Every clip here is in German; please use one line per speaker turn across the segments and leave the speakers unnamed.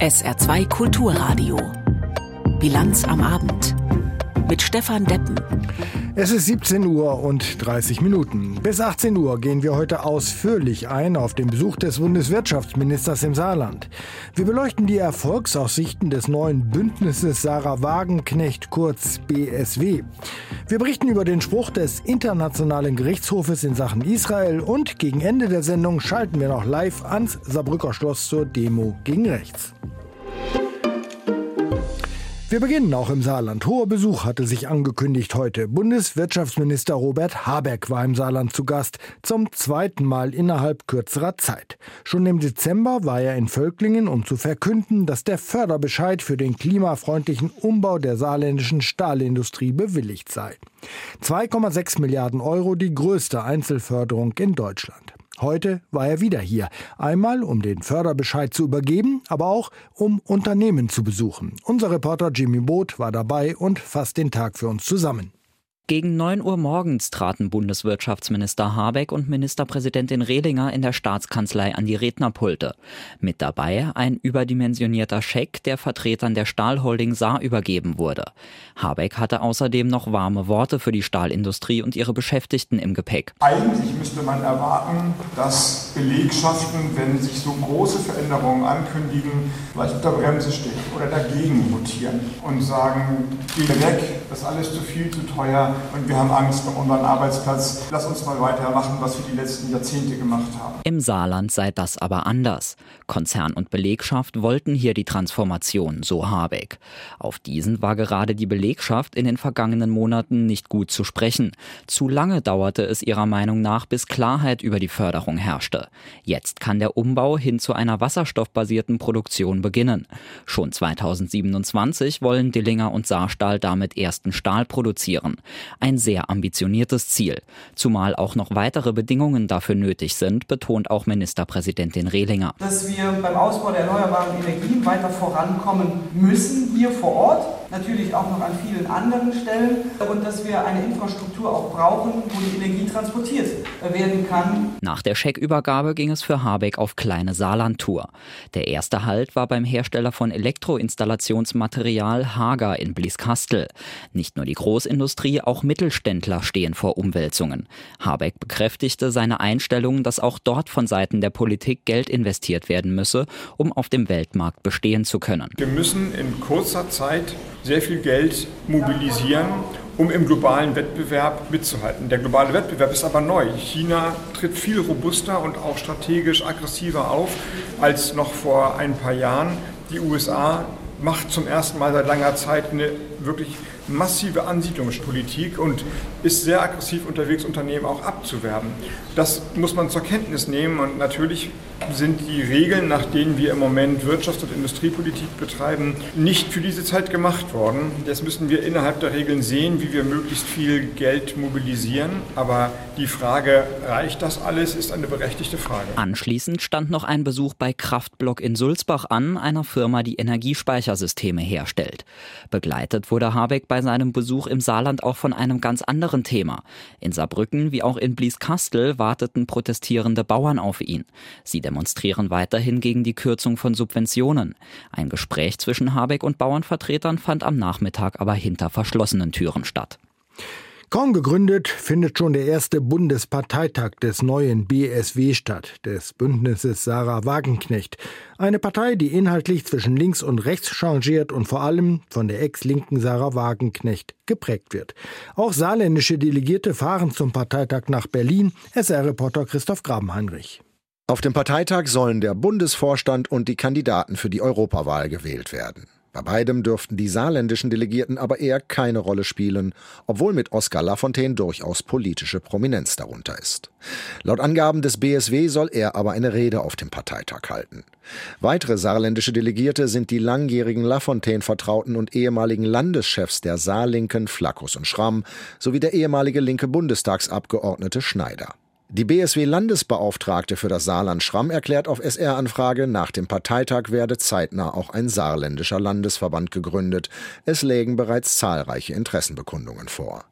SR2 Kulturradio. Bilanz am Abend. Mit Stefan Deppen.
Es ist 17 Uhr und 30 Minuten. Bis 18 Uhr gehen wir heute ausführlich ein auf den Besuch des Bundeswirtschaftsministers im Saarland. Wir beleuchten die Erfolgsaussichten des neuen Bündnisses Sarah Wagenknecht, kurz BSW. Wir berichten über den Spruch des Internationalen Gerichtshofes in Sachen Israel und gegen Ende der Sendung schalten wir noch live ans Saarbrücker Schloss zur Demo gegen rechts. Wir beginnen auch im Saarland. Hoher Besuch hatte sich angekündigt heute. Bundeswirtschaftsminister Robert Habeck war im Saarland zu Gast, zum zweiten Mal innerhalb kürzerer Zeit. Schon im Dezember war er in Völklingen, um zu verkünden, dass der Förderbescheid für den klimafreundlichen Umbau der saarländischen Stahlindustrie bewilligt sei. 2,6 Milliarden Euro die größte Einzelförderung in Deutschland. Heute war er wieder hier. Einmal, um den Förderbescheid zu übergeben, aber auch, um Unternehmen zu besuchen. Unser Reporter Jimmy Boot war dabei und fasst den Tag für uns zusammen.
Gegen 9 Uhr morgens traten Bundeswirtschaftsminister Habeck und Ministerpräsidentin Rehlinger in der Staatskanzlei an die Rednerpulte. Mit dabei ein überdimensionierter Scheck, der Vertretern der Stahlholding Saar übergeben wurde. Habeck hatte außerdem noch warme Worte für die Stahlindustrie und ihre Beschäftigten im Gepäck.
Eigentlich müsste man erwarten, dass Belegschaften, wenn sich so große Veränderungen ankündigen, vielleicht auf der Bremse stehen oder dagegen votieren und sagen, geh weg, das ist alles zu viel, zu teuer und wir haben Angst um unseren Arbeitsplatz. Lass uns mal weitermachen, was wir die letzten Jahrzehnte gemacht haben.
Im Saarland sei das aber anders. Konzern und Belegschaft wollten hier die Transformation, so Habeck. Auf diesen war gerade die Belegschaft in den vergangenen Monaten nicht gut zu sprechen. Zu lange dauerte es ihrer Meinung nach, bis Klarheit über die Förderung herrschte. Jetzt kann der Umbau hin zu einer wasserstoffbasierten Produktion beginnen. Schon 2027 wollen Dillinger und Saarstahl damit ersten Stahl produzieren. Ein sehr ambitioniertes Ziel. Zumal auch noch weitere Bedingungen dafür nötig sind, betont auch Ministerpräsidentin Rehlinger.
Dass wir beim Ausbau der erneuerbaren Energien weiter vorankommen müssen hier vor Ort natürlich auch noch an vielen anderen Stellen und dass wir eine Infrastruktur auch brauchen, wo die Energie transportiert werden kann.
Nach der Scheckübergabe ging es für Habeck auf kleine Saarland-Tour. Der erste Halt war beim Hersteller von Elektroinstallationsmaterial Hager in Blieskastel. Nicht nur die Großindustrie, auch Mittelständler stehen vor Umwälzungen. Habeck bekräftigte seine Einstellung, dass auch dort von Seiten der Politik Geld investiert werden müsse, um auf dem Weltmarkt bestehen zu können.
Wir müssen in kurzer Zeit sehr viel Geld mobilisieren, um im globalen Wettbewerb mitzuhalten. Der globale Wettbewerb ist aber neu. China tritt viel robuster und auch strategisch aggressiver auf als noch vor ein paar Jahren. Die USA macht zum ersten Mal seit langer Zeit eine wirklich massive Ansiedlungspolitik und ist sehr aggressiv unterwegs, Unternehmen auch abzuwerben. Das muss man zur Kenntnis nehmen und natürlich sind die Regeln, nach denen wir im Moment Wirtschafts- und Industriepolitik betreiben, nicht für diese Zeit gemacht worden. Jetzt müssen wir innerhalb der Regeln sehen, wie wir möglichst viel Geld mobilisieren. Aber die Frage, reicht das alles, ist eine berechtigte Frage.
Anschließend stand noch ein Besuch bei Kraftblock in Sulzbach an, einer Firma, die Energiespeichersysteme herstellt. Begleitet wurde Habeck bei seinem Besuch im Saarland auch von einem ganz anderen Thema. In Saarbrücken wie auch in Blieskastel warteten protestierende Bauern auf ihn. Sie demonstrieren weiterhin gegen die Kürzung von Subventionen. Ein Gespräch zwischen Habeck und Bauernvertretern fand am Nachmittag aber hinter verschlossenen Türen statt.
Kaum gegründet findet schon der erste Bundesparteitag des neuen BSW statt, des Bündnisses Sarah Wagenknecht. Eine Partei, die inhaltlich zwischen links und rechts changiert und vor allem von der ex-linken Sarah Wagenknecht geprägt wird. Auch saarländische Delegierte fahren zum Parteitag nach Berlin. SR-Reporter Christoph Grabenheinrich.
Auf dem Parteitag sollen der Bundesvorstand und die Kandidaten für die Europawahl gewählt werden. Bei beidem dürften die saarländischen Delegierten aber eher keine Rolle spielen, obwohl mit Oskar Lafontaine durchaus politische Prominenz darunter ist. Laut Angaben des BSW soll er aber eine Rede auf dem Parteitag halten. Weitere saarländische Delegierte sind die langjährigen Lafontaine-Vertrauten und ehemaligen Landeschefs der Saarlinken Flackus und Schramm sowie der ehemalige linke Bundestagsabgeordnete Schneider. Die BSW-Landesbeauftragte für das Saarland Schramm erklärt auf SR-Anfrage, nach dem Parteitag werde zeitnah auch ein saarländischer Landesverband gegründet. Es lägen bereits zahlreiche Interessenbekundungen vor.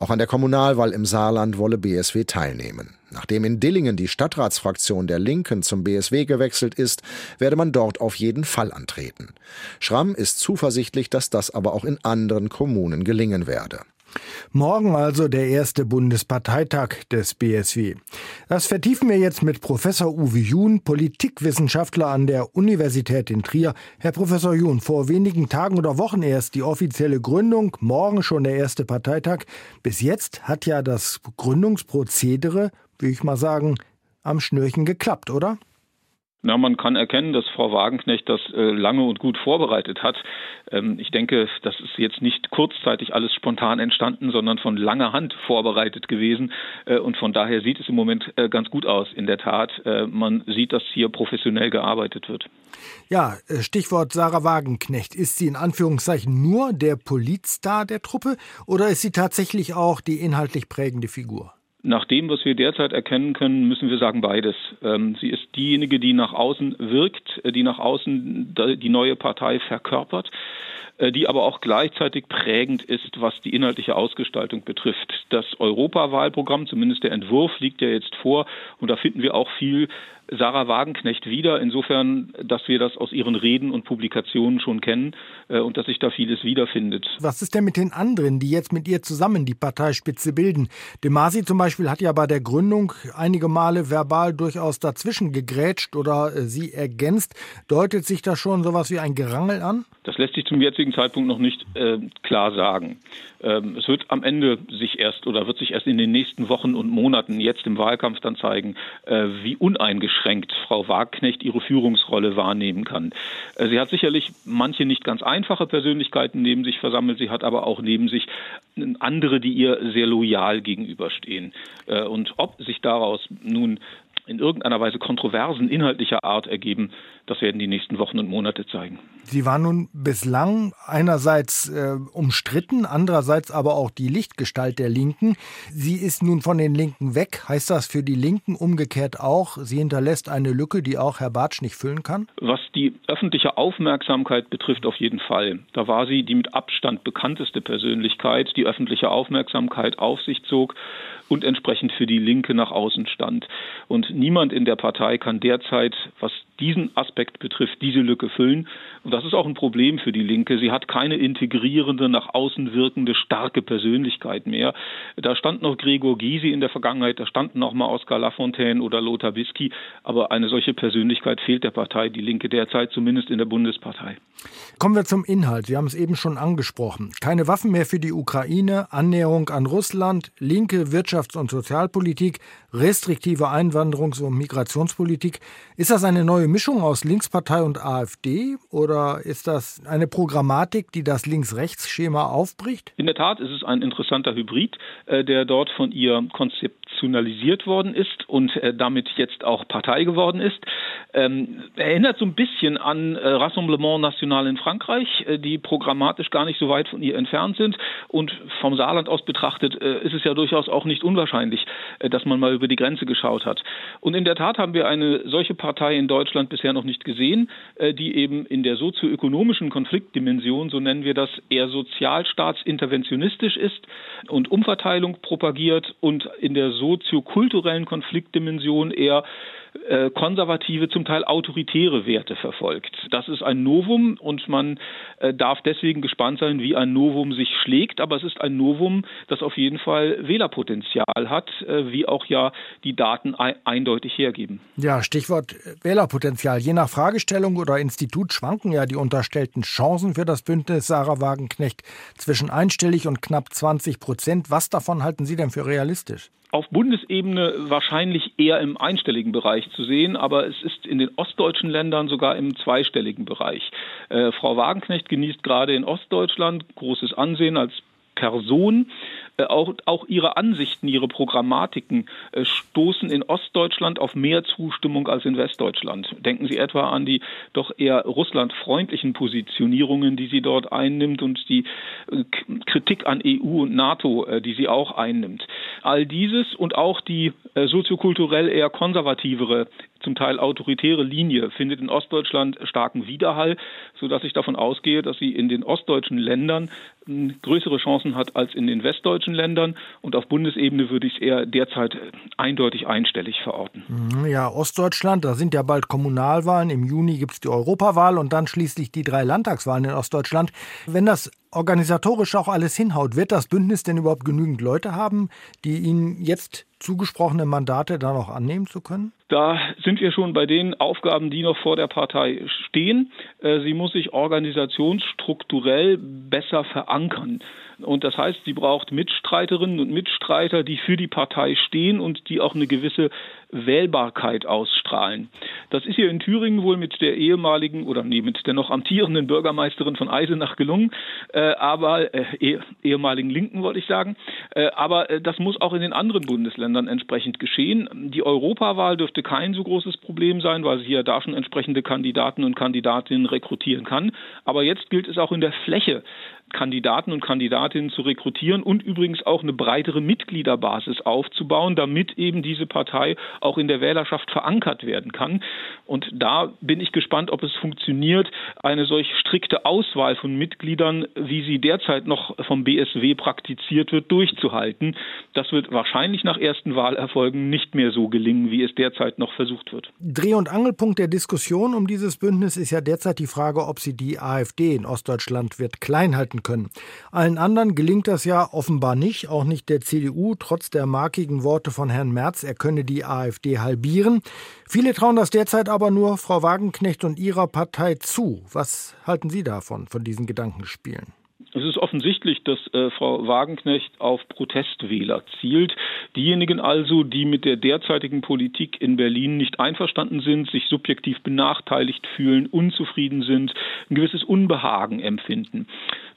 Auch an der Kommunalwahl im Saarland wolle BSW teilnehmen. Nachdem in Dillingen die Stadtratsfraktion der Linken zum BSW gewechselt ist, werde man dort auf jeden Fall antreten. Schramm ist zuversichtlich, dass das aber auch in anderen Kommunen gelingen werde.
Morgen also der erste Bundesparteitag des BSW. Das vertiefen wir jetzt mit Professor Uwe Jun, Politikwissenschaftler an der Universität in Trier. Herr Professor Jun, vor wenigen Tagen oder Wochen erst die offizielle Gründung, morgen schon der erste Parteitag. Bis jetzt hat ja das Gründungsprozedere, würde ich mal sagen, am Schnürchen geklappt, oder?
Na, man kann erkennen, dass Frau Wagenknecht das äh, lange und gut vorbereitet hat. Ähm, ich denke, das ist jetzt nicht kurzzeitig alles spontan entstanden, sondern von langer Hand vorbereitet gewesen. Äh, und von daher sieht es im Moment äh, ganz gut aus. In der Tat, äh, man sieht, dass hier professionell gearbeitet wird.
Ja, äh, Stichwort Sarah Wagenknecht. Ist sie in Anführungszeichen nur der Politstar der Truppe oder ist sie tatsächlich auch die inhaltlich prägende Figur?
Nach dem, was wir derzeit erkennen können, müssen wir sagen beides. Ähm, sie ist diejenige, die nach außen wirkt, äh, die nach außen die neue Partei verkörpert, die aber auch gleichzeitig prägend ist, was die inhaltliche Ausgestaltung betrifft. Das Europawahlprogramm, zumindest der Entwurf, liegt ja jetzt vor und da finden wir auch viel Sarah Wagenknecht wieder, insofern, dass wir das aus ihren Reden und Publikationen schon kennen äh, und dass sich da vieles wiederfindet.
Was ist denn mit den anderen, die jetzt mit ihr zusammen die Parteispitze bilden? De Masi zum Beispiel hat ja bei der Gründung einige Male verbal durchaus dazwischen gegrätscht oder äh, sie ergänzt. Deutet sich da schon sowas wie ein Gerangel an?
Das lässt sich zum jetzigen Zeitpunkt noch nicht äh, klar sagen. Ähm, es wird am Ende sich erst oder wird sich erst in den nächsten Wochen und Monaten jetzt im Wahlkampf dann zeigen, äh, wie uneingeschränkt Frau Wagknecht ihre Führungsrolle wahrnehmen kann. Äh, sie hat sicherlich manche nicht ganz einfache Persönlichkeiten neben sich versammelt, sie hat aber auch neben sich andere, die ihr sehr loyal gegenüberstehen. Äh, und ob sich daraus nun in irgendeiner Weise Kontroversen inhaltlicher Art ergeben, das werden die nächsten Wochen und Monate zeigen.
Sie war nun bislang einerseits äh, umstritten, andererseits aber auch die Lichtgestalt der Linken. Sie ist nun von den Linken weg. Heißt das für die Linken umgekehrt auch, sie hinterlässt eine Lücke, die auch Herr Bartsch nicht füllen kann?
Was die öffentliche Aufmerksamkeit betrifft, auf jeden Fall. Da war sie die mit Abstand bekannteste Persönlichkeit, die öffentliche Aufmerksamkeit auf sich zog und entsprechend für die Linke nach außen stand. Und niemand in der Partei kann derzeit, was diesen Aspekt betrifft, diese Lücke füllen. Und das ist auch ein Problem für die Linke. Sie hat keine integrierende, nach außen wirkende, starke Persönlichkeit mehr. Da stand noch Gregor Gysi in der Vergangenheit, da standen auch mal Oskar Lafontaine oder Lothar Bisky. Aber eine solche Persönlichkeit fehlt der Partei, die Linke derzeit, zumindest in der Bundespartei.
Kommen wir zum Inhalt. Sie haben es eben schon angesprochen. Keine Waffen mehr für die Ukraine, Annäherung an Russland, linke Wirtschafts- und Sozialpolitik, restriktive Einwanderungs- und Migrationspolitik. Ist das eine neue Mischung aus Linkspartei und AfD oder ist das eine Programmatik, die das Links-Rechts-Schema aufbricht?
In der Tat ist es ein interessanter Hybrid, äh, der dort von ihr konzeptionalisiert worden ist und äh, damit jetzt auch Partei geworden ist. Ähm, erinnert so ein bisschen an äh, Rassemblement National in Frankreich, die programmatisch gar nicht so weit von ihr entfernt sind. Und vom Saarland aus betrachtet ist es ja durchaus auch nicht unwahrscheinlich, dass man mal über die Grenze geschaut hat. Und in der Tat haben wir eine solche Partei in Deutschland bisher noch nicht gesehen, äh, die eben in der sozioökonomischen Konfliktdimension, so nennen wir das, eher sozialstaatsinterventionistisch ist und Umverteilung propagiert und in der soziokulturellen Konfliktdimension eher äh, konservative, zum Teil autoritäre Werte verfolgt. Das ist ein Novum und man äh, darf deswegen gespannt sein, wie ein Novum sich schlägt. Aber es ist ein Novum, das auf jeden Fall Wählerpotenzial hat, äh, wie auch ja die Daten eindeutig hergeben.
Ja, Stichwort Wählerpotenzial. Je nach Fragestellung oder Institut schwanken ja die unterstellten Chancen für das Bündnis Sarah Wagenknecht zwischen einstellig und knapp 20 Prozent. Was davon halten Sie denn für realistisch?
auf Bundesebene wahrscheinlich eher im einstelligen Bereich zu sehen, aber es ist in den ostdeutschen Ländern sogar im zweistelligen Bereich. Äh, Frau Wagenknecht genießt gerade in Ostdeutschland großes Ansehen als Person. Äh, auch, auch ihre Ansichten, ihre Programmatiken äh, stoßen in Ostdeutschland auf mehr Zustimmung als in Westdeutschland. Denken Sie etwa an die doch eher russlandfreundlichen Positionierungen, die sie dort einnimmt und die äh, Kritik an EU und NATO, die sie auch einnimmt. All dieses und auch die soziokulturell eher konservativere zum Teil autoritäre Linie findet in Ostdeutschland starken Widerhall, sodass ich davon ausgehe, dass sie in den ostdeutschen Ländern größere Chancen hat als in den westdeutschen Ländern. Und auf Bundesebene würde ich es eher derzeit eindeutig einstellig verorten.
Mhm, ja, Ostdeutschland, da sind ja bald Kommunalwahlen. Im Juni gibt es die Europawahl und dann schließlich die drei Landtagswahlen in Ostdeutschland. Wenn das organisatorisch auch alles hinhaut, wird das Bündnis denn überhaupt genügend Leute haben, die Ihnen jetzt zugesprochene Mandate da noch annehmen zu können?
Da sind wir schon bei den Aufgaben, die noch vor der Partei stehen. Äh, sie muss sich organisationsstrukturell besser verankern. Und das heißt, sie braucht Mitstreiterinnen und Mitstreiter, die für die Partei stehen und die auch eine gewisse Wählbarkeit ausstrahlen. Das ist hier in Thüringen wohl mit der ehemaligen oder nee, mit der noch amtierenden Bürgermeisterin von Eisenach gelungen, äh, aber äh, eh, ehemaligen Linken wollte ich sagen. Äh, aber äh, das muss auch in den anderen Bundesländern entsprechend geschehen. Die Europawahl dürfte kein so großes Problem sein, weil sie hier da schon entsprechende Kandidaten und Kandidatinnen rekrutieren kann. Aber jetzt gilt es auch in der Fläche Kandidaten und Kandidatinnen zu rekrutieren und übrigens auch eine breitere Mitgliederbasis aufzubauen, damit eben diese Partei auch in der Wählerschaft verankert werden kann. Und da bin ich gespannt, ob es funktioniert, eine solch strikte Auswahl von Mitgliedern, wie sie derzeit noch vom BSW praktiziert wird, durchzuhalten. Das wird wahrscheinlich nach ersten Wahlerfolgen nicht mehr so gelingen, wie es derzeit noch versucht wird.
Dreh- und Angelpunkt der Diskussion um dieses Bündnis ist ja derzeit die Frage, ob sie die AfD in Ostdeutschland wird klein halten halten können. Allen anderen gelingt das ja offenbar nicht, auch nicht der CDU, trotz der markigen Worte von Herrn Merz, er könne die AfD halbieren. Viele trauen das derzeit aber nur Frau Wagenknecht und ihrer Partei zu. Was halten Sie davon, von diesen Gedankenspielen?
Es ist offensichtlich, dass äh, Frau Wagenknecht auf Protestwähler zielt. Diejenigen also, die mit der derzeitigen Politik in Berlin nicht einverstanden sind, sich subjektiv benachteiligt fühlen, unzufrieden sind, ein gewisses Unbehagen empfinden.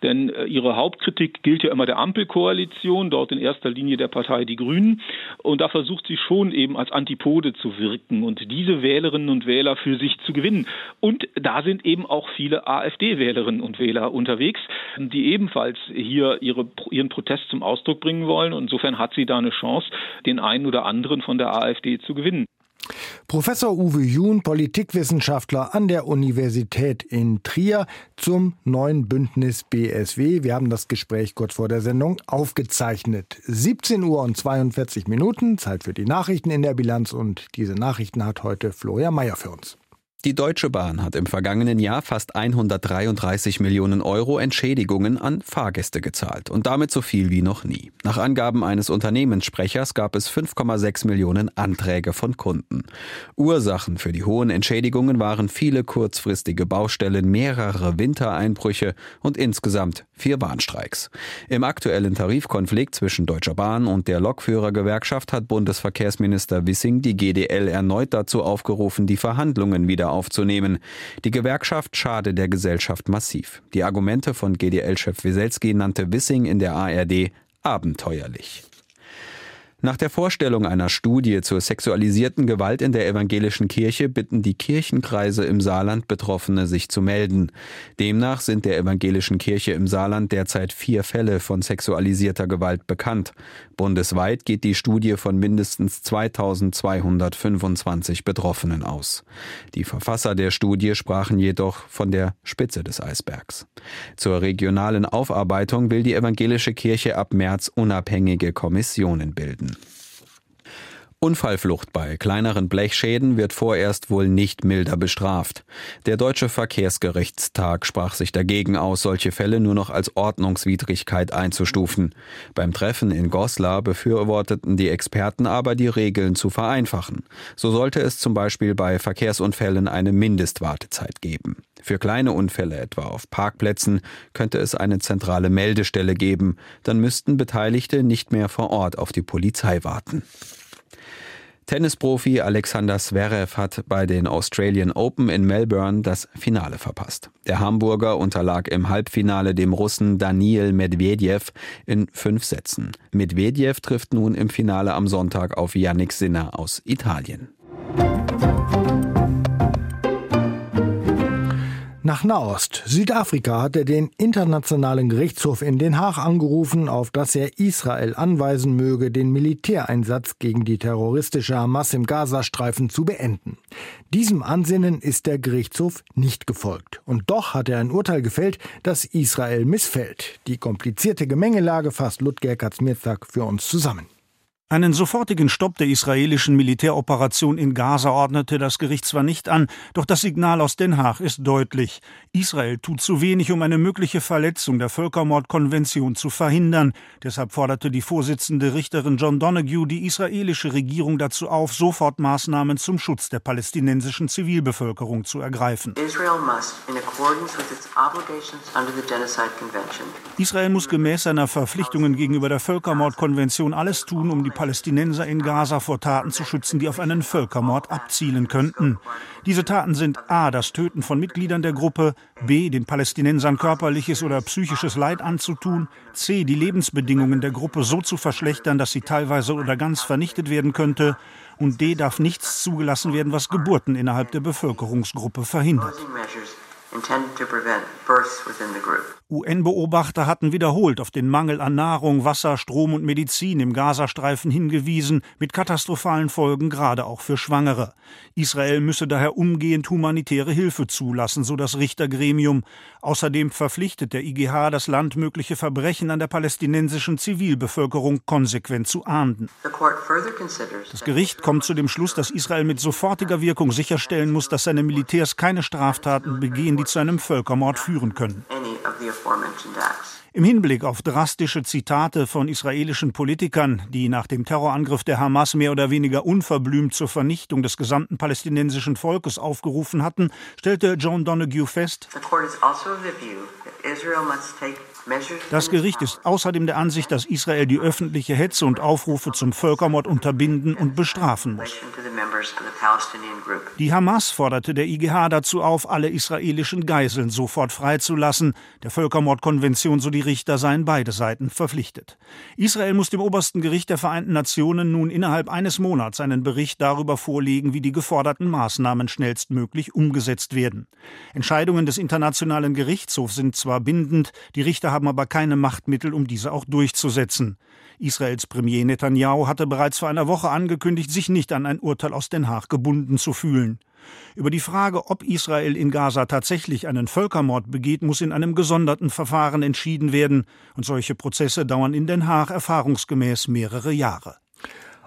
Denn äh, ihre Hauptkritik gilt ja immer der Ampelkoalition, dort in erster Linie der Partei Die Grünen. Und da versucht sie schon eben als Antipode zu wirken und diese Wählerinnen und Wähler für sich zu gewinnen. Und da sind eben auch viele AfD-Wählerinnen und Wähler unterwegs, die ebenfalls hier ihre, ihren Protest zum Ausdruck bringen wollen. Und insofern hat sie da eine Chance, den einen oder anderen von der AfD zu gewinnen.
Professor Uwe Jun, Politikwissenschaftler an der Universität in Trier zum neuen Bündnis BSW. Wir haben das Gespräch kurz vor der Sendung aufgezeichnet. 17 Uhr und 42 Minuten, Zeit für die Nachrichten in der Bilanz und diese Nachrichten hat heute Florian Mayer für uns.
Die Deutsche Bahn hat im vergangenen Jahr fast 133 Millionen Euro Entschädigungen an Fahrgäste gezahlt und damit so viel wie noch nie. Nach Angaben eines Unternehmenssprechers gab es 5,6 Millionen Anträge von Kunden. Ursachen für die hohen Entschädigungen waren viele kurzfristige Baustellen, mehrere Wintereinbrüche und insgesamt vier Bahnstreiks. Im aktuellen Tarifkonflikt zwischen Deutscher Bahn und der Lokführergewerkschaft hat Bundesverkehrsminister Wissing die GDL erneut dazu aufgerufen, die Verhandlungen wieder aufzunehmen. Die Gewerkschaft schade der Gesellschaft massiv. Die Argumente von GDL-Chef Wieselski nannte Wissing in der ARD abenteuerlich. Nach der Vorstellung einer Studie zur sexualisierten Gewalt in der evangelischen Kirche bitten die Kirchenkreise im Saarland Betroffene, sich zu melden. Demnach sind der evangelischen Kirche im Saarland derzeit vier Fälle von sexualisierter Gewalt bekannt. Bundesweit geht die Studie von mindestens 2225 Betroffenen aus. Die Verfasser der Studie sprachen jedoch von der Spitze des Eisbergs. Zur regionalen Aufarbeitung will die evangelische Kirche ab März unabhängige Kommissionen bilden. Unfallflucht bei kleineren Blechschäden wird vorerst wohl nicht milder bestraft. Der Deutsche Verkehrsgerichtstag sprach sich dagegen aus, solche Fälle nur noch als Ordnungswidrigkeit einzustufen. Beim Treffen in Goslar befürworteten die Experten aber, die Regeln zu vereinfachen. So sollte es zum Beispiel bei Verkehrsunfällen eine Mindestwartezeit geben. Für kleine Unfälle, etwa auf Parkplätzen, könnte es eine zentrale Meldestelle geben. Dann müssten Beteiligte nicht mehr vor Ort auf die Polizei warten. Tennisprofi Alexander Zverev hat bei den Australian Open in Melbourne das Finale verpasst. Der Hamburger unterlag im Halbfinale dem Russen Daniel Medvedev in fünf Sätzen. Medvedev trifft nun im Finale am Sonntag auf Yannick Sinner aus Italien.
Nach Nahost. Südafrika hatte den Internationalen Gerichtshof in Den Haag angerufen, auf dass er Israel anweisen möge, den Militäreinsatz gegen die terroristische Hamas im Gazastreifen zu beenden. Diesem Ansinnen ist der Gerichtshof nicht gefolgt. Und doch hat er ein Urteil gefällt, das Israel missfällt. Die komplizierte Gemengelage fasst Ludger Katzmirzak für uns zusammen.
Einen sofortigen Stopp der israelischen Militäroperation in Gaza ordnete das Gericht zwar nicht an, doch das Signal aus Den Haag ist deutlich. Israel tut zu wenig, um eine mögliche Verletzung der Völkermordkonvention zu verhindern. Deshalb forderte die Vorsitzende Richterin John Donoghue die israelische Regierung dazu auf, sofort Maßnahmen zum Schutz der palästinensischen Zivilbevölkerung zu ergreifen. Israel muss gemäß seiner Verpflichtungen gegenüber der Völkermordkonvention alles tun, um die Palästinenser in Gaza vor Taten zu schützen, die auf einen Völkermord abzielen könnten. Diese Taten sind a. das Töten von Mitgliedern der Gruppe, b. den Palästinensern körperliches oder psychisches Leid anzutun, c. die Lebensbedingungen der Gruppe so zu verschlechtern, dass sie teilweise oder ganz vernichtet werden könnte, und d. darf nichts zugelassen werden, was Geburten innerhalb der Bevölkerungsgruppe verhindert. UN-Beobachter hatten wiederholt auf den Mangel an Nahrung, Wasser, Strom und Medizin im Gazastreifen hingewiesen, mit katastrophalen Folgen gerade auch für Schwangere. Israel müsse daher umgehend humanitäre Hilfe zulassen, so das Richtergremium. Außerdem verpflichtet der IGH das Land, mögliche Verbrechen an der palästinensischen Zivilbevölkerung konsequent zu ahnden. Das Gericht kommt zu dem Schluss, dass Israel mit sofortiger Wirkung sicherstellen muss, dass seine Militärs keine Straftaten begehen, die zu einem Völkermord führen können. Im Hinblick auf drastische Zitate von israelischen Politikern, die nach dem Terrorangriff der Hamas mehr oder weniger unverblümt zur Vernichtung des gesamten palästinensischen Volkes aufgerufen hatten, stellte John Donoghue fest, das Gericht ist außerdem der Ansicht, dass Israel die öffentliche Hetze und Aufrufe zum Völkermord unterbinden und bestrafen muss. Die Hamas forderte der IGH dazu auf, alle israelischen Geiseln sofort freizulassen. Der Völkermordkonvention, so die Richter, seien beide Seiten verpflichtet. Israel muss dem obersten Gericht der Vereinten Nationen nun innerhalb eines Monats einen Bericht darüber vorlegen, wie die geforderten Maßnahmen schnellstmöglich umgesetzt werden. Entscheidungen des Internationalen Gerichtshofs sind zwar bindend, die Richter haben aber keine Machtmittel, um diese auch durchzusetzen. Israels Premier Netanyahu hatte bereits vor einer Woche angekündigt, sich nicht an ein Urteil aus Den Haag gebunden zu fühlen. Über die Frage, ob Israel in Gaza tatsächlich einen Völkermord begeht, muss in einem gesonderten Verfahren entschieden werden, und solche Prozesse dauern in Den Haag erfahrungsgemäß mehrere Jahre.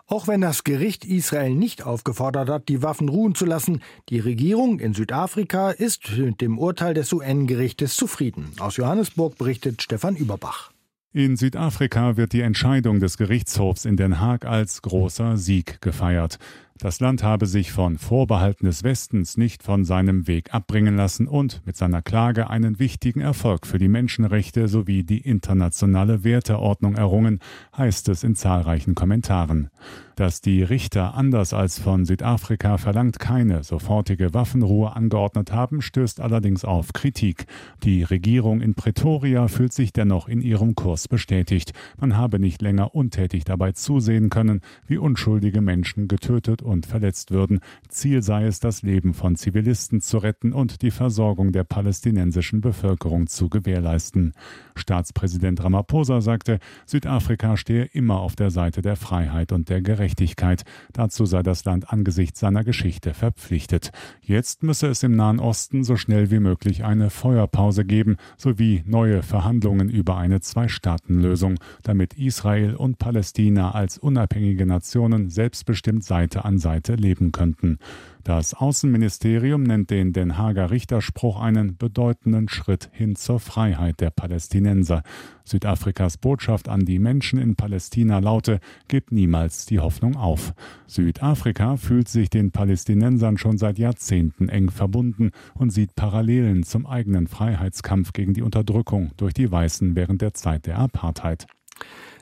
Auch wenn das Gericht Israel nicht aufgefordert hat, die Waffen ruhen zu lassen, die Regierung in Südafrika ist mit dem Urteil des UN-Gerichtes zufrieden. Aus Johannesburg berichtet Stefan Überbach.
In Südafrika wird die Entscheidung des Gerichtshofs in Den Haag als großer Sieg gefeiert. Das Land habe sich von Vorbehalten des Westens nicht von seinem Weg abbringen lassen und mit seiner Klage einen wichtigen Erfolg für die Menschenrechte sowie die internationale Werteordnung errungen, heißt es in zahlreichen Kommentaren. Dass die Richter anders als von Südafrika verlangt keine sofortige Waffenruhe angeordnet haben, stößt allerdings auf Kritik. Die Regierung in Pretoria fühlt sich dennoch in ihrem Kurs bestätigt. Man habe nicht länger untätig dabei zusehen können, wie unschuldige Menschen getötet und verletzt würden. Ziel sei es, das Leben von Zivilisten zu retten und die Versorgung der palästinensischen Bevölkerung zu gewährleisten. Staatspräsident Ramaphosa sagte, Südafrika stehe immer auf der Seite der Freiheit und der Gerechtigkeit. Dazu sei das Land angesichts seiner Geschichte verpflichtet. Jetzt müsse es im Nahen Osten so schnell wie möglich eine Feuerpause geben sowie neue Verhandlungen über eine Zwei-Staaten-Lösung, damit Israel und Palästina als unabhängige Nationen selbstbestimmt Seite an Seite leben könnten. Das Außenministerium nennt den Den Haager Richterspruch einen bedeutenden Schritt hin zur Freiheit der Palästinenser. Südafrikas Botschaft an die Menschen in Palästina laute, gebt niemals die Hoffnung auf. Südafrika fühlt sich den Palästinensern schon seit Jahrzehnten eng verbunden und sieht Parallelen zum eigenen Freiheitskampf gegen die Unterdrückung durch die Weißen während der Zeit der Apartheid.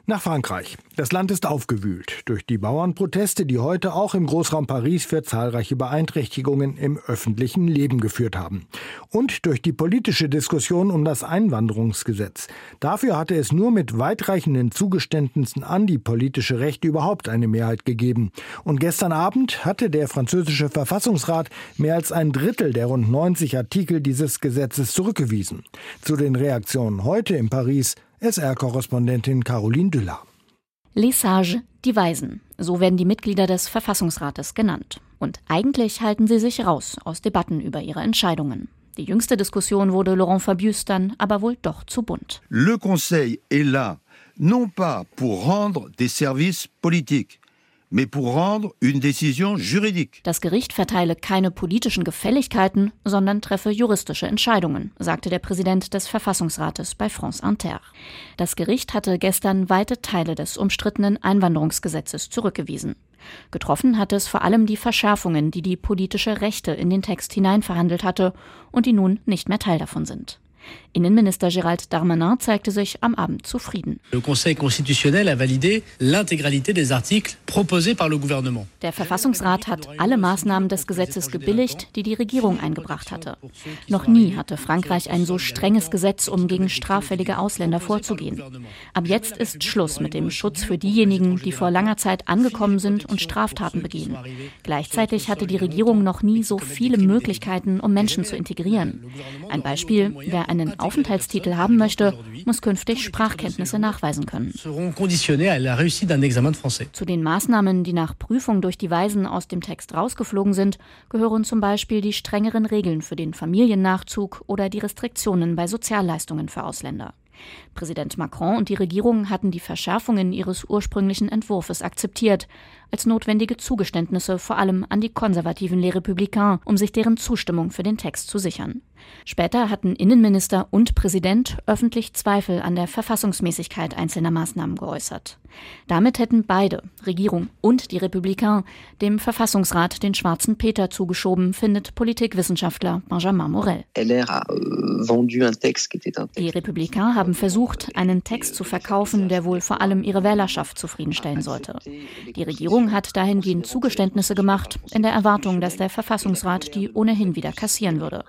Nach Frankreich. Das Land ist aufgewühlt durch die Bauernproteste, die heute auch im Großraum Paris für zahlreiche Beeinträchtigungen im öffentlichen Leben geführt haben. und durch die politische Diskussion um das Einwanderungsgesetz. Dafür hatte es nur mit weitreichenden Zugeständnissen an die politische Rechte überhaupt eine Mehrheit gegeben. Und gestern Abend hatte der französische Verfassungsrat mehr als ein Drittel der rund 90 Artikel dieses Gesetzes zurückgewiesen. Zu den Reaktionen heute in Paris SR-Korrespondentin Caroline Düller.
Les Sages, die Weisen. So werden die Mitglieder des Verfassungsrates genannt. Und eigentlich halten sie sich raus aus Debatten über ihre Entscheidungen. Die jüngste Diskussion wurde Laurent Fabius dann aber wohl doch zu bunt.
Le Conseil est là, non pas pour rendre des services politiques, mais pour rendre une décision juridique.
Das Gericht verteile keine politischen Gefälligkeiten, sondern treffe juristische Entscheidungen, sagte der Präsident des Verfassungsrates bei France Inter. Das Gericht hatte gestern weite Teile des umstrittenen Einwanderungsgesetzes zurückgewiesen. Getroffen hat es vor allem die Verschärfungen, die die politische Rechte in den Text hineinverhandelt hatte und die nun nicht mehr Teil davon sind. Innenminister Gérald Darmanin zeigte sich am Abend zufrieden.
Le Conseil constitutionnel a validé l'intégralité des articles proposés par le gouvernement.
Der Verfassungsrat hat alle Maßnahmen des Gesetzes gebilligt, die die Regierung eingebracht hatte. Noch nie hatte Frankreich ein so strenges Gesetz, um gegen straffällige Ausländer vorzugehen. Ab jetzt ist Schluss mit dem Schutz für diejenigen, die vor langer Zeit angekommen sind und Straftaten begehen. Gleichzeitig hatte die Regierung noch nie so viele Möglichkeiten, um Menschen zu integrieren. Ein Beispiel, wer einen Aufenthaltstitel haben möchte, muss künftig Sprachkenntnisse nachweisen können. Zu den Maßnahmen, die nach Prüfung durch die Weisen aus dem Text rausgeflogen sind, gehören zum Beispiel die strengeren Regeln für den Familiennachzug oder die Restriktionen bei Sozialleistungen für Ausländer. Präsident Macron und die Regierung hatten die Verschärfungen ihres ursprünglichen Entwurfs akzeptiert, als notwendige Zugeständnisse vor allem an die konservativen Les Républicains, um sich deren Zustimmung für den Text zu sichern. Später hatten Innenminister und Präsident öffentlich Zweifel an der Verfassungsmäßigkeit einzelner Maßnahmen geäußert. Damit hätten beide, Regierung und die Republikaner, dem Verfassungsrat den schwarzen Peter zugeschoben, findet Politikwissenschaftler Benjamin Morel.
Euh,
die Republikaner haben versucht, einen Text zu verkaufen, der wohl vor allem ihre Wählerschaft zufriedenstellen sollte. Die Regierung hat dahingehend Zugeständnisse gemacht, in der Erwartung, dass der Verfassungsrat die ohnehin wieder kassieren würde.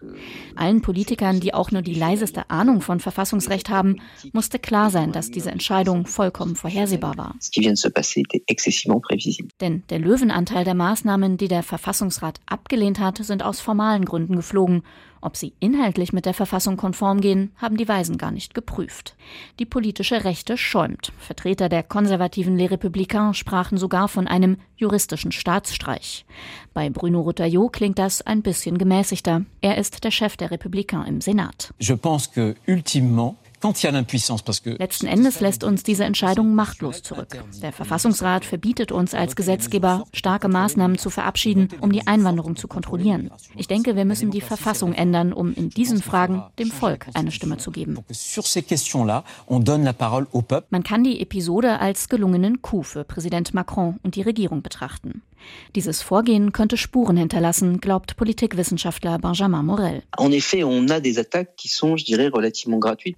Allen Politikern, die auch nur die leiseste Ahnung von Verfassungsrecht haben, musste klar sein, dass diese Entscheidung vollkommen vorhersehbar war. Denn der Löwenanteil der Maßnahmen, die der Verfassungsrat abgelehnt hat, sind aus formalen Gründen geflogen ob sie inhaltlich mit der Verfassung konform gehen, haben die Weisen gar nicht geprüft. Die politische Rechte schäumt. Vertreter der konservativen Les Républicains sprachen sogar von einem juristischen Staatsstreich. Bei Bruno Retailleau klingt das ein bisschen gemäßigter. Er ist der Chef der Républicains im Senat.
Je pense que ultimement
Letzten Endes lässt uns diese Entscheidung machtlos zurück. Der Verfassungsrat verbietet uns als Gesetzgeber, starke Maßnahmen zu verabschieden, um die Einwanderung zu kontrollieren. Ich denke, wir müssen die Verfassung ändern, um in diesen Fragen dem Volk eine Stimme zu geben. Man kann die Episode als gelungenen Coup für Präsident Macron und die Regierung betrachten. Dieses Vorgehen könnte Spuren hinterlassen, glaubt Politikwissenschaftler Benjamin Morel.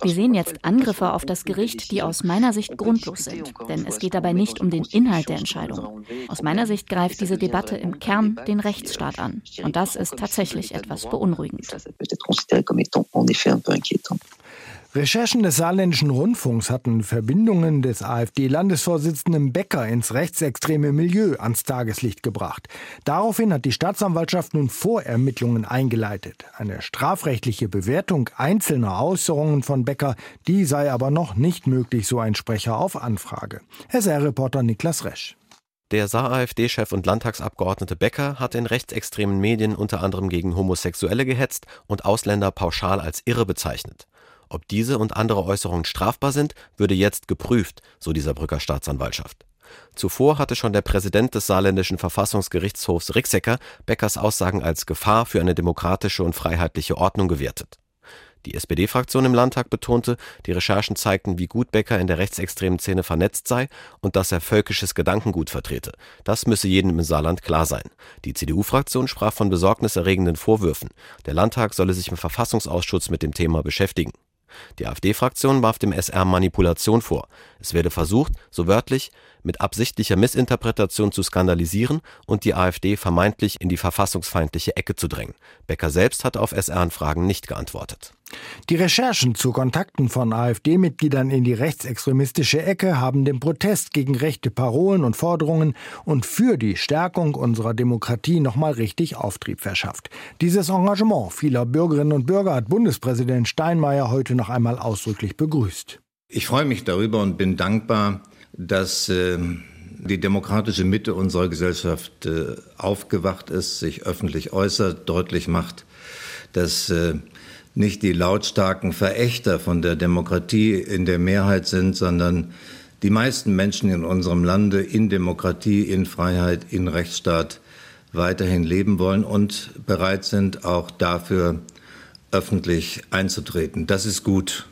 Wir sehen jetzt Angriffe auf das Gericht, die aus meiner Sicht grundlos sind. Denn es geht dabei nicht um den Inhalt der Entscheidung. Aus meiner Sicht greift diese Debatte im Kern den Rechtsstaat an. Und das ist tatsächlich etwas beunruhigend.
Recherchen des saarländischen Rundfunks hatten Verbindungen des AfD-Landesvorsitzenden Becker ins rechtsextreme Milieu ans Tageslicht gebracht. Daraufhin hat die Staatsanwaltschaft nun Vorermittlungen eingeleitet. Eine strafrechtliche Bewertung einzelner Äußerungen von Becker, die sei aber noch nicht möglich, so ein Sprecher auf Anfrage. SR-Reporter Niklas Resch.
Der Saar-AfD-Chef und Landtagsabgeordnete Becker hat in rechtsextremen Medien unter anderem gegen Homosexuelle gehetzt und Ausländer pauschal als irre bezeichnet. Ob diese und andere Äußerungen strafbar sind, würde jetzt geprüft, so die Saarbrücker Staatsanwaltschaft. Zuvor hatte schon der Präsident des saarländischen Verfassungsgerichtshofs Rixecker Beckers Aussagen als Gefahr für eine demokratische und freiheitliche Ordnung gewertet. Die SPD-Fraktion im Landtag betonte, die Recherchen zeigten, wie gut Becker in der rechtsextremen Szene vernetzt sei und dass er völkisches Gedankengut vertrete. Das müsse jedem im Saarland klar sein. Die CDU-Fraktion sprach von besorgniserregenden Vorwürfen. Der Landtag solle sich im Verfassungsausschuss mit dem Thema beschäftigen. Die AfD-Fraktion warf dem SR Manipulation vor. Es werde versucht, so wörtlich, mit absichtlicher Missinterpretation zu skandalisieren und die AfD vermeintlich in die verfassungsfeindliche Ecke zu drängen. Becker selbst hatte auf SR-Anfragen nicht geantwortet.
Die Recherchen zu Kontakten von AfD-Mitgliedern in die rechtsextremistische Ecke haben dem Protest gegen rechte Parolen und Forderungen und für die Stärkung unserer Demokratie nochmal richtig Auftrieb verschafft. Dieses Engagement vieler Bürgerinnen und Bürger hat Bundespräsident Steinmeier heute noch einmal ausdrücklich begrüßt.
Ich freue mich darüber und bin dankbar, dass äh, die demokratische Mitte unserer Gesellschaft äh, aufgewacht ist, sich öffentlich äußert, deutlich macht, dass äh, nicht die lautstarken Verächter von der Demokratie in der Mehrheit sind, sondern die meisten Menschen in unserem Lande in Demokratie, in Freiheit, in Rechtsstaat weiterhin leben wollen und bereit sind, auch dafür öffentlich einzutreten. Das ist gut.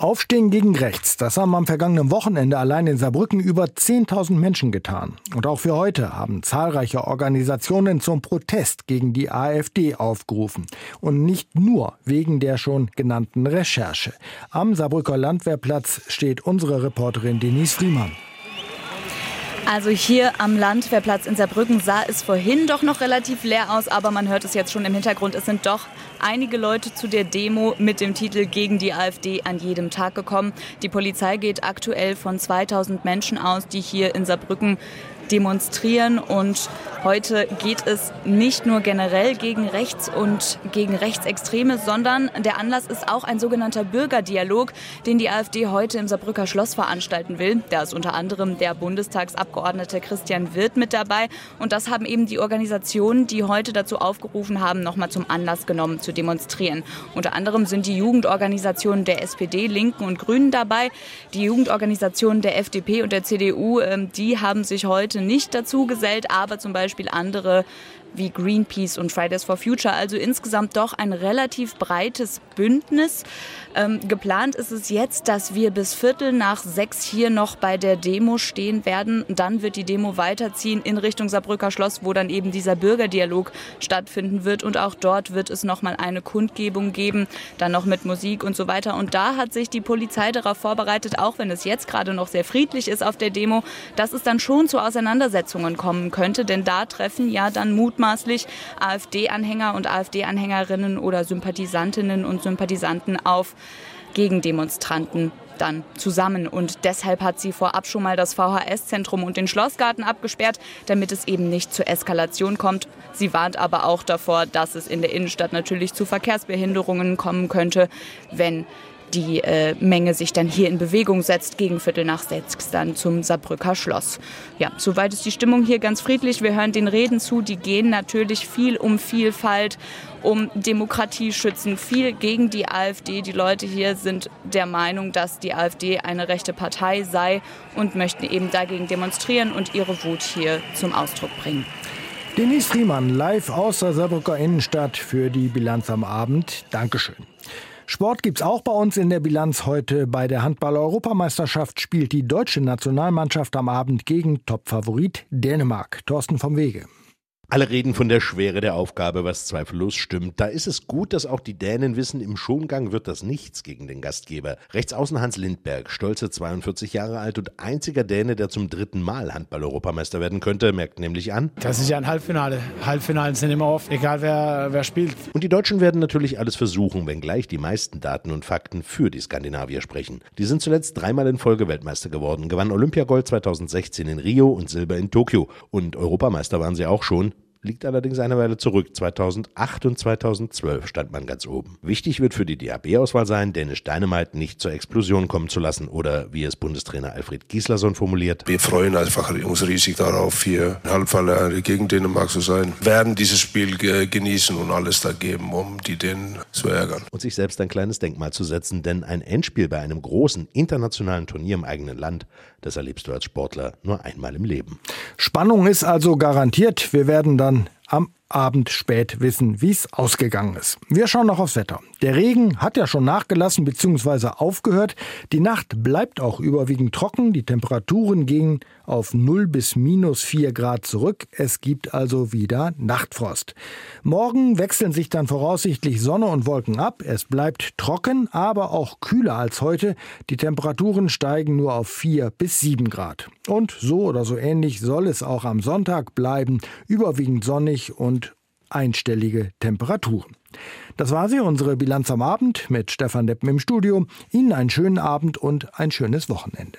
Aufstehen gegen rechts, das haben am vergangenen Wochenende allein in Saarbrücken über 10.000 Menschen getan. Und auch für heute haben zahlreiche Organisationen zum Protest gegen die AfD aufgerufen. Und nicht nur wegen der schon genannten Recherche. Am Saarbrücker Landwehrplatz steht unsere Reporterin Denise Friemann.
Also hier am Landwehrplatz in Saarbrücken sah es vorhin doch noch relativ leer aus, aber man hört es jetzt schon im Hintergrund. Es sind doch einige Leute zu der Demo mit dem Titel gegen die AfD an jedem Tag gekommen. Die Polizei geht aktuell von 2000 Menschen aus, die hier in Saarbrücken demonstrieren. Und heute geht es nicht nur generell gegen Rechts und gegen Rechtsextreme, sondern der Anlass ist auch ein sogenannter Bürgerdialog, den die AfD heute im Saarbrücker Schloss veranstalten will. Da ist unter anderem der Bundestagsabgeordnete Christian Wirth mit dabei. Und das haben eben die Organisationen, die heute dazu aufgerufen haben, nochmal zum Anlass genommen zu demonstrieren. Unter anderem sind die Jugendorganisationen der SPD, Linken und Grünen dabei. Die Jugendorganisationen der FDP und der CDU, ähm, die haben sich heute heute nicht dazu gesellt, aber zum Beispiel andere wie Greenpeace und Fridays for Future. Also insgesamt doch ein relativ breites Bündnis. Ähm, geplant ist es jetzt, dass wir bis Viertel nach sechs hier noch bei der Demo stehen werden. Dann wird die Demo weiterziehen in Richtung Saarbrücker Schloss, wo dann eben dieser Bürgerdialog stattfinden wird. Und auch dort wird es nochmal eine Kundgebung geben, dann noch mit Musik und so weiter. Und da hat sich die Polizei darauf vorbereitet, auch wenn es jetzt gerade noch sehr friedlich ist auf der Demo, dass es dann schon zu Auseinandersetzungen kommen könnte. Denn da treffen ja dann mutmaßlich AfD-Anhänger und AfD-Anhängerinnen oder Sympathisantinnen und Sympathisanten auf Gegendemonstranten dann zusammen. Und deshalb hat sie vorab schon mal das VHS-Zentrum und den Schlossgarten abgesperrt, damit es eben nicht zur Eskalation kommt. Sie warnt aber auch davor, dass es in der Innenstadt natürlich zu Verkehrsbehinderungen kommen könnte, wenn die äh, Menge sich dann hier in Bewegung setzt, gegen Viertel nach sechs dann zum Saarbrücker Schloss. Ja, soweit ist die Stimmung hier ganz friedlich. Wir hören den Reden zu, die gehen natürlich viel um Vielfalt, um Demokratie schützen, viel gegen die AfD. Die Leute hier sind der Meinung, dass die AfD eine rechte Partei sei und möchten eben dagegen demonstrieren und ihre Wut hier zum Ausdruck bringen.
Denise Friemann live aus der Saarbrücker Innenstadt für die Bilanz am Abend. Dankeschön. Sport gibt's auch bei uns in der Bilanz heute. Bei der Handball-Europameisterschaft spielt die deutsche Nationalmannschaft am Abend gegen Topfavorit Dänemark. Thorsten vom Wege.
Alle reden von der Schwere der Aufgabe, was zweifellos stimmt. Da ist es gut, dass auch die Dänen wissen, im Schongang wird das nichts gegen den Gastgeber. Rechtsaußen Hans Lindberg, stolze 42 Jahre alt und einziger Däne, der zum dritten Mal Handball-Europameister werden könnte, merkt nämlich an.
Das ist ja ein Halbfinale. Halbfinalen sind immer oft, egal wer, wer spielt.
Und die Deutschen werden natürlich alles versuchen, wenngleich die meisten Daten und Fakten für die Skandinavier sprechen. Die sind zuletzt dreimal in Folge Weltmeister geworden, gewannen Olympiagold 2016 in Rio und Silber in Tokio. Und Europameister waren sie auch schon liegt allerdings eine Weile zurück. 2008 und 2012 stand man ganz oben. Wichtig wird für die DAB-Auswahl sein, Dänisch Dynamite nicht zur Explosion kommen zu lassen oder wie es Bundestrainer Alfred Gislason formuliert.
Wir freuen einfach uns riesig darauf, hier Halbfinale gegen Dänemark zu sein, werden dieses Spiel genießen und alles da geben, um die Dänen zu ärgern.
Und sich selbst ein kleines Denkmal zu setzen, denn ein Endspiel bei einem großen internationalen Turnier im eigenen Land, das erlebst du als Sportler nur einmal im Leben.
Spannung ist also garantiert. Wir werden dann an am Abend spät wissen, wie es ausgegangen ist. Wir schauen noch aufs Wetter. Der Regen hat ja schon nachgelassen bzw. aufgehört. Die Nacht bleibt auch überwiegend trocken. Die Temperaturen gingen auf 0 bis minus 4 Grad zurück. Es gibt also wieder Nachtfrost. Morgen wechseln sich dann voraussichtlich Sonne und Wolken ab. Es bleibt trocken, aber auch kühler als heute. Die Temperaturen steigen nur auf 4 bis 7 Grad. Und so oder so ähnlich soll es auch am Sonntag bleiben. Überwiegend sonnig und einstellige Temperaturen. Das war sie, unsere Bilanz am Abend mit Stefan Deppen im Studio. Ihnen einen schönen Abend und ein schönes Wochenende.